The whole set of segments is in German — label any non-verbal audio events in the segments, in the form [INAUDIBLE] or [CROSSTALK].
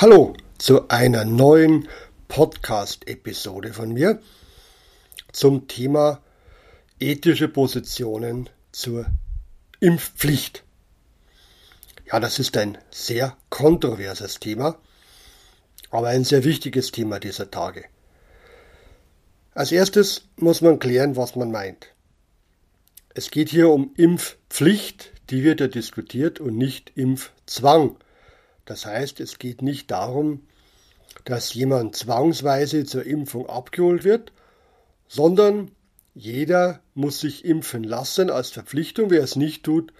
Hallo zu einer neuen Podcast-Episode von mir zum Thema ethische Positionen zur Impfpflicht. Ja, das ist ein sehr kontroverses Thema, aber ein sehr wichtiges Thema dieser Tage. Als erstes muss man klären, was man meint. Es geht hier um Impfpflicht, die wird ja diskutiert, und nicht Impfzwang. Das heißt, es geht nicht darum, dass jemand zwangsweise zur Impfung abgeholt wird, sondern jeder muss sich impfen lassen als Verpflichtung. Wer es nicht tut,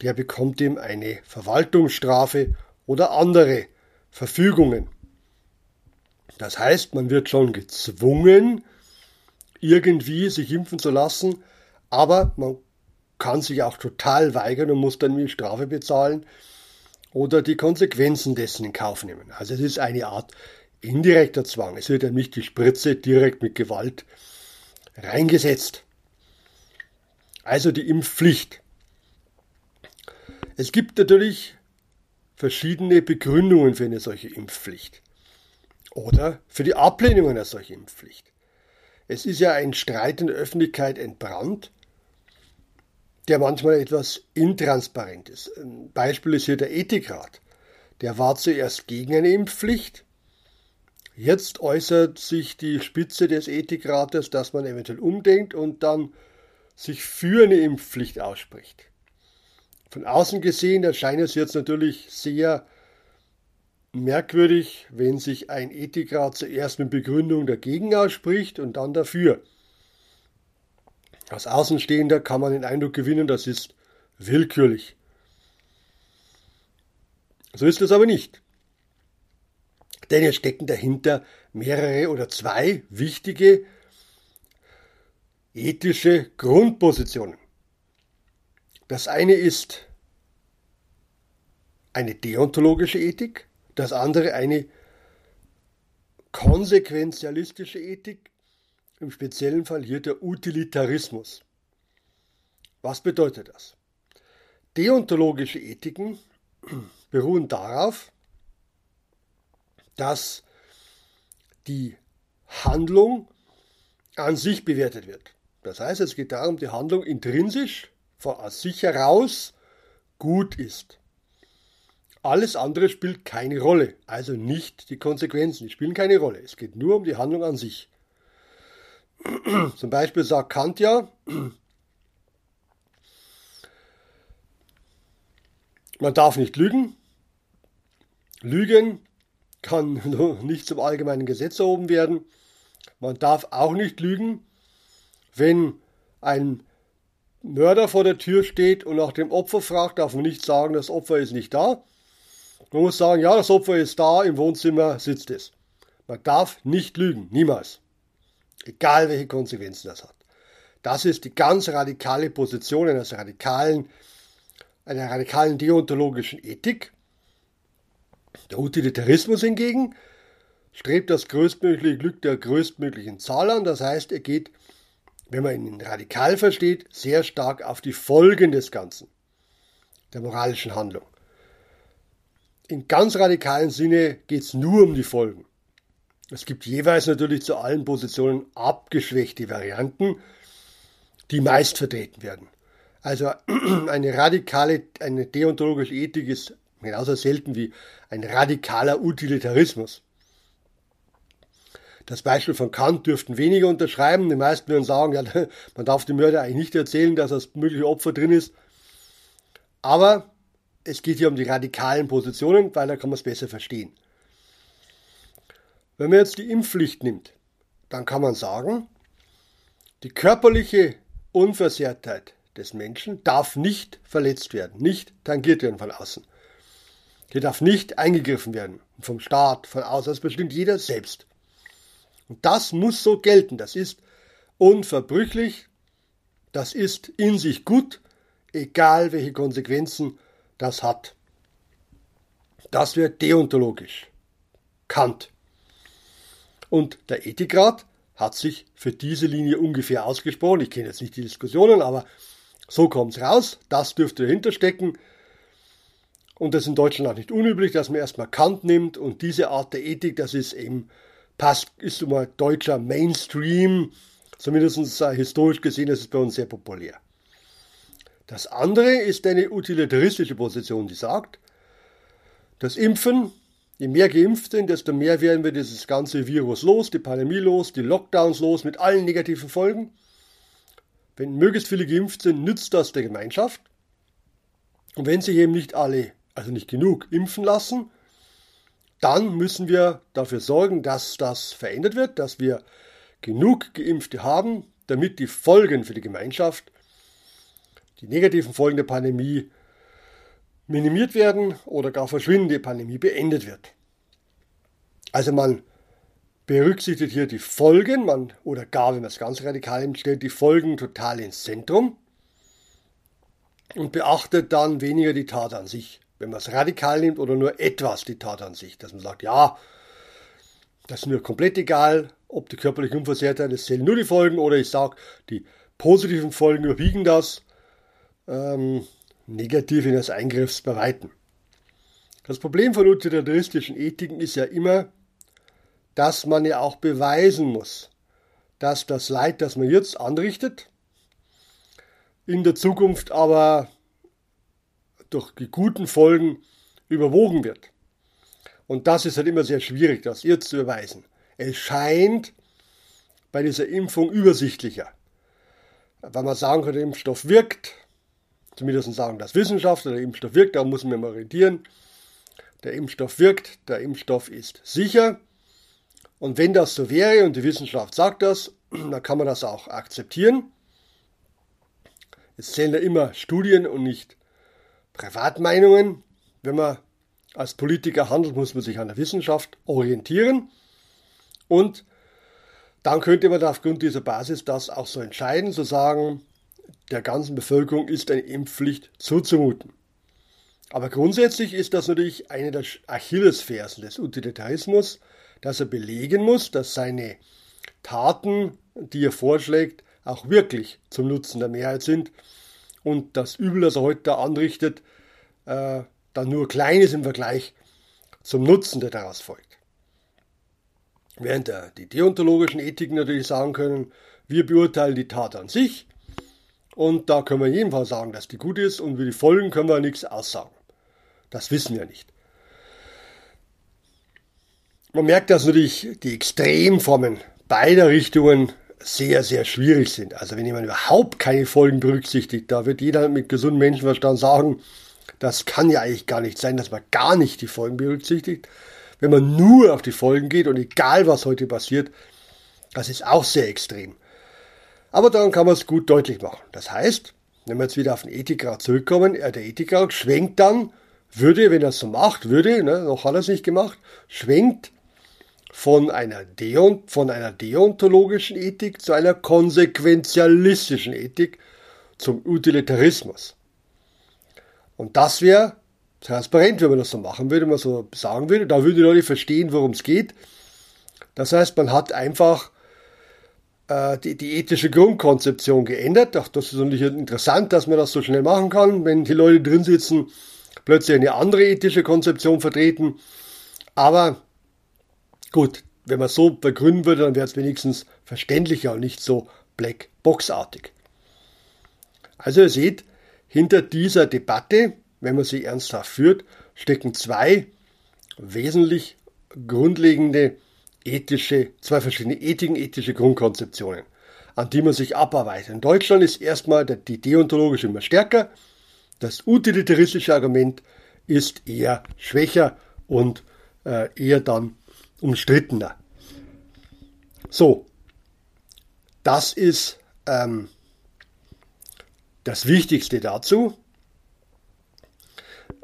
der bekommt ihm eine Verwaltungsstrafe oder andere Verfügungen. Das heißt, man wird schon gezwungen, irgendwie sich impfen zu lassen, aber man kann sich auch total weigern und muss dann die Strafe bezahlen oder die Konsequenzen dessen in Kauf nehmen. Also es ist eine Art indirekter Zwang. Es wird ja nicht die Spritze direkt mit Gewalt reingesetzt. Also die Impfpflicht. Es gibt natürlich verschiedene Begründungen für eine solche Impfpflicht oder für die Ablehnung einer solchen Impfpflicht. Es ist ja ein Streit in der Öffentlichkeit entbrannt, der manchmal etwas intransparent ist. Ein Beispiel ist hier der Ethikrat. Der war zuerst gegen eine Impfpflicht. Jetzt äußert sich die Spitze des Ethikrates, dass man eventuell umdenkt und dann sich für eine Impfpflicht ausspricht. Von außen gesehen erscheint es jetzt natürlich sehr merkwürdig, wenn sich ein Ethikrat zuerst mit Begründung dagegen ausspricht und dann dafür. Als Außenstehender kann man den Eindruck gewinnen, das ist willkürlich. So ist es aber nicht. Denn es stecken dahinter mehrere oder zwei wichtige ethische Grundpositionen. Das eine ist eine deontologische Ethik, das andere eine konsequenzialistische Ethik, im speziellen Fall hier der Utilitarismus. Was bedeutet das? Deontologische Ethiken [CLEARS THROAT] beruhen darauf, dass die Handlung an sich bewertet wird. Das heißt, es geht darum, die Handlung intrinsisch von sich heraus gut ist. Alles andere spielt keine Rolle, also nicht die Konsequenzen, die spielen keine Rolle. Es geht nur um die Handlung an sich. Zum Beispiel sagt Kant ja, man darf nicht lügen. Lügen kann [LAUGHS] nicht zum allgemeinen Gesetz erhoben werden. Man darf auch nicht lügen, wenn ein Mörder vor der Tür steht und nach dem Opfer fragt, darf man nicht sagen, das Opfer ist nicht da. Man muss sagen, ja, das Opfer ist da, im Wohnzimmer sitzt es. Man darf nicht lügen, niemals. Egal welche Konsequenzen das hat. Das ist die ganz radikale Position eines radikalen, einer radikalen deontologischen Ethik. Der Utilitarismus hingegen strebt das größtmögliche Glück der größtmöglichen Zahl an. Das heißt, er geht, wenn man ihn radikal versteht, sehr stark auf die Folgen des Ganzen, der moralischen Handlung. Im ganz radikalen Sinne geht es nur um die Folgen. Es gibt jeweils natürlich zu allen Positionen abgeschwächte Varianten, die meist vertreten werden. Also [CLEARS THROAT] eine radikale, eine deontologische Ethik ist genauso selten wie ein radikaler Utilitarismus. Das Beispiel von Kant dürften weniger unterschreiben. Die meisten würden sagen, ja, [LAUGHS] man darf dem Mörder eigentlich nicht erzählen, dass das mögliche Opfer drin ist. Aber es geht hier um die radikalen Positionen, weil da kann man es besser verstehen. Wenn man jetzt die Impfpflicht nimmt, dann kann man sagen, die körperliche Unversehrtheit des Menschen darf nicht verletzt werden, nicht tangiert werden von außen. Hier darf nicht eingegriffen werden vom Staat, von außen, das bestimmt jeder selbst. Und das muss so gelten, das ist unverbrüchlich, das ist in sich gut, egal welche Konsequenzen das hat. Das wird deontologisch. Kant. Und der Ethikrat hat sich für diese Linie ungefähr ausgesprochen. Ich kenne jetzt nicht die Diskussionen, aber so kommt es raus. Das dürfte dahinter stecken. Und das ist in Deutschland auch nicht unüblich, dass man erstmal Kant nimmt und diese Art der Ethik, das ist eben, passt, ist immer deutscher Mainstream, zumindest äh, historisch gesehen, das ist bei uns sehr populär. Das andere ist eine utilitaristische Position, die sagt, das Impfen, je mehr geimpft sind, desto mehr werden wir dieses ganze Virus los, die Pandemie los, die Lockdowns los mit allen negativen Folgen. Wenn möglichst viele geimpft sind, nützt das der Gemeinschaft. Und wenn sich eben nicht alle, also nicht genug, impfen lassen, dann müssen wir dafür sorgen, dass das verändert wird, dass wir genug Geimpfte haben, damit die Folgen für die Gemeinschaft, die negativen Folgen der Pandemie minimiert werden oder gar verschwinden, die Pandemie beendet wird. Also man berücksichtigt hier die Folgen, man, oder gar, wenn man es ganz radikal nimmt, stellt die Folgen total ins Zentrum und beachtet dann weniger die Tat an sich. Wenn man es radikal nimmt oder nur etwas die Tat an sich, dass man sagt, ja, das ist mir komplett egal, ob die körperliche Unversehrtheit, es zählen nur die Folgen oder ich sage, die positiven Folgen überwiegen das. Ähm, negativ in des Eingriffs bei Weitem. Das Problem von utilitaristischen Ethiken ist ja immer, dass man ja auch beweisen muss, dass das Leid, das man jetzt anrichtet, in der Zukunft aber durch die guten Folgen überwogen wird. Und das ist halt immer sehr schwierig, das jetzt zu beweisen. Es scheint bei dieser Impfung übersichtlicher, weil man sagen kann, der Impfstoff wirkt, zumindest sagen das Wissenschaftler, der Impfstoff wirkt, da muss man mal orientieren. Der Impfstoff wirkt, der Impfstoff ist sicher. Und wenn das so wäre und die Wissenschaft sagt das, [CLEARS THROAT] dann kann man das auch akzeptieren. Es zählen ja immer Studien und nicht Privatmeinungen. Wenn man als Politiker handelt, muss man sich an der Wissenschaft orientieren. Und dann könnte man aufgrund dieser Basis das auch so entscheiden, zu sagen, der ganzen Bevölkerung ist eine Impfpflicht zuzumuten. Aber grundsätzlich ist das natürlich eine der Achillesfersen des Utilitarismus, dass er belegen muss, dass seine Taten, die er vorschlägt, auch wirklich zum Nutzen der Mehrheit sind und das Übel, das er heute da anrichtet, äh, dann nur klein ist im Vergleich zum Nutzen, der daraus folgt. Während der, die deontologischen Ethiken natürlich sagen können, wir beurteilen die Tat an sich und da können wir jedenfalls sagen, dass die gut ist und über die Folgen können wir nichts aussagen. Das wissen wir nicht. Man merkt, dass natürlich die Extremformen beider Richtungen sehr, sehr schwierig sind. Also wenn jemand überhaupt keine Folgen berücksichtigt, da wird jeder mit gesundem Menschenverstand sagen, das kann ja eigentlich gar nicht sein, dass man gar nicht die Folgen berücksichtigt. Wenn man nur auf die Folgen geht und egal was heute passiert, das ist auch sehr extrem. Aber dann kann man es gut deutlich machen. Das heißt, wenn wir jetzt wieder auf den Ethikrat zurückkommen, äh, der Ethikrat schwenkt dann, würde, wenn er es so macht, würde, ne, noch hat er es nicht gemacht, schwenkt von einer, Deont, von einer deontologischen Ethik zu einer konsequenzialistischen Ethik, zum Utilitarismus. Und das wäre transparent, wenn man das so machen würde, wenn man so sagen würde. Da würden die Leute verstehen, worum es geht. Das heißt, man hat einfach die, die ethische Grundkonzeption geändert. Ach, das ist natürlich interessant, dass man das so schnell machen kann, wenn die Leute drin sitzen, plötzlich eine andere ethische Konzeption vertreten. Aber gut, wenn man so begründen würde, dann wäre es wenigstens verständlicher und nicht so Black-Box-artig. Also ihr seht, hinter dieser Debatte, wenn man sie ernsthaft führt, stecken zwei wesentlich grundlegende ethische, zwei verschiedene Ethiken, ethische Grundkonzeptionen, an die man sich abarbeitet. In Deutschland ist erstmal die deontologische immer stärker, das utilitaristische Argument ist eher schwächer und äh, eher dann umstrittener. So, das ist ähm, das Wichtigste dazu.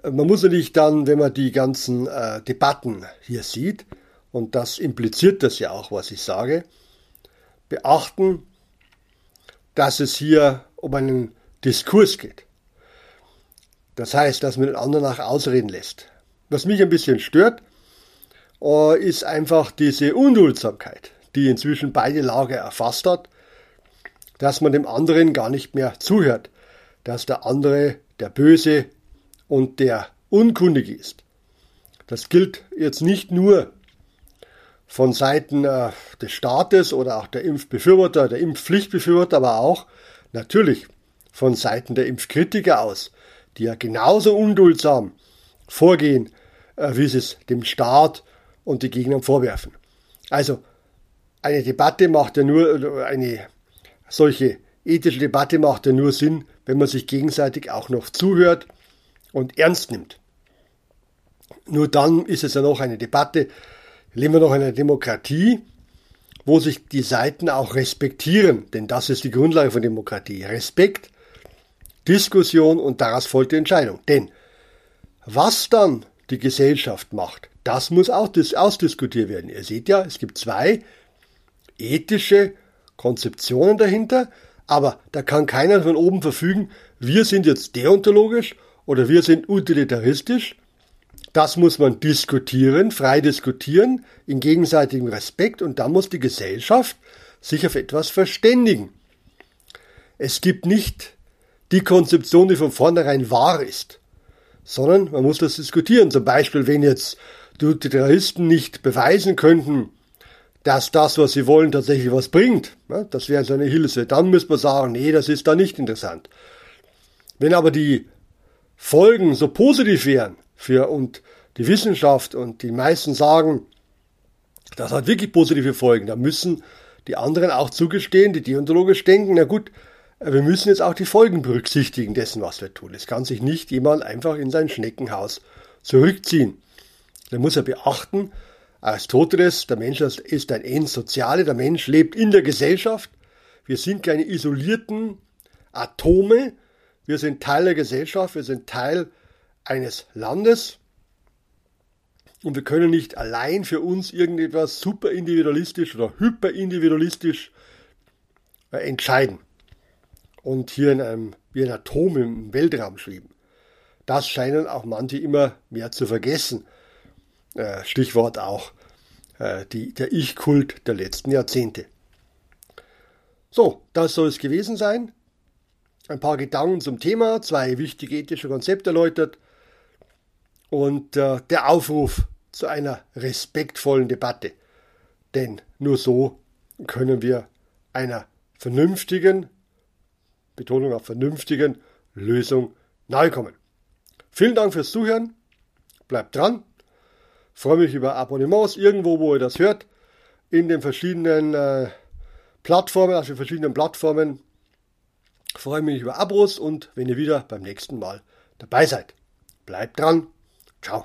Man muss natürlich dann, wenn man die ganzen äh, Debatten hier sieht, und das impliziert das ja auch, was ich sage, beachten, dass es hier um einen Diskurs geht. Das heißt, dass man den anderen nach ausreden lässt. Was mich ein bisschen stört, äh, ist einfach diese Unduldsamkeit, die inzwischen beide Lager erfasst hat, dass man dem anderen gar nicht mehr zuhört, dass der andere der Böse und der unkundig ist. Das gilt jetzt nicht nur von Seiten äh, des Staates oder auch der Impfbefürworter, der Impfpflichtbefürworter, aber auch natürlich von Seiten der Impfkritiker aus, die ja genauso unduldsam vorgehen, äh, wie sie es dem Staat und die Gegnern vorwerfen. Also eine Debatte macht ja nur, eine solche ethische Debatte macht ja nur Sinn, wenn man sich gegenseitig auch noch zuhört und ernst nimmt. Nur dann ist es ja noch eine Debatte, leben wir noch in einer Demokratie, wo sich die Seiten auch respektieren, denn das ist die Grundlage von Demokratie. Respekt, Diskussion und daraus folgt die Entscheidung. Denn was dann die Gesellschaft macht, das muss auch ausdiskutiert werden. Ihr seht ja, es gibt zwei ethische Konzeptionen dahinter, aber da kann keiner von oben verfügen, wir sind jetzt deontologisch oder wir sind utilitaristisch. Das muss man diskutieren, frei diskutieren, in gegenseitigem Respekt und da muss die Gesellschaft sich auf etwas verständigen. Es gibt nicht die Konzeption, die von vornherein wahr ist, sondern man muss das diskutieren. Zum Beispiel, wenn jetzt die Utilitaristen nicht beweisen könnten, dass das, was sie wollen, tatsächlich was bringt. Das wäre so eine Hilfe. Dann müsste man sagen, nee, das ist da nicht interessant. Wenn aber die Folgen so positiv wären für und die Wissenschaft und die meisten sagen, das hat wirklich positive Folgen, dann müssen die anderen auch zugestehen, die deontologisch denken, na gut, wir müssen jetzt auch die Folgen berücksichtigen dessen, was wir tun. Es kann sich nicht jemand einfach in sein Schneckenhaus zurückziehen. Da muss er beachten, Aristoteles, der Mensch ist ein Ens Soziale, der Mensch lebt in der Gesellschaft. Wir sind keine isolierten Atome, wir sind Teil der Gesellschaft, wir sind Teil eines Landes und wir können nicht allein für uns irgendetwas super individualistisch oder hyperindividualistisch äh, entscheiden und hier in einem, wie ein Atom im Weltraum schweben. Das scheinen auch manche immer mehr zu vergessen. Äh, Stichwort auch äh, die, der Ich-Kult der letzten Jahrzehnte. So, das soll es gewesen sein. Ein paar Gedanken zum Thema, zwei wichtige ethische Konzepte erläutert und äh, der Aufruf zu einer respektvollen Debatte. Denn nur so können wir einer vernünftigen, Betonung auf vernünftigen Lösung nahekommen. Vielen Dank fürs Zuhören. Bleibt dran. Freue mich über Abonnements irgendwo, wo ihr das hört, in den verschiedenen äh, Plattformen, auf den verschiedenen Plattformen. Freue mich über Abos und wenn ihr wieder beim nächsten Mal dabei seid. Bleibt dran. Ciao.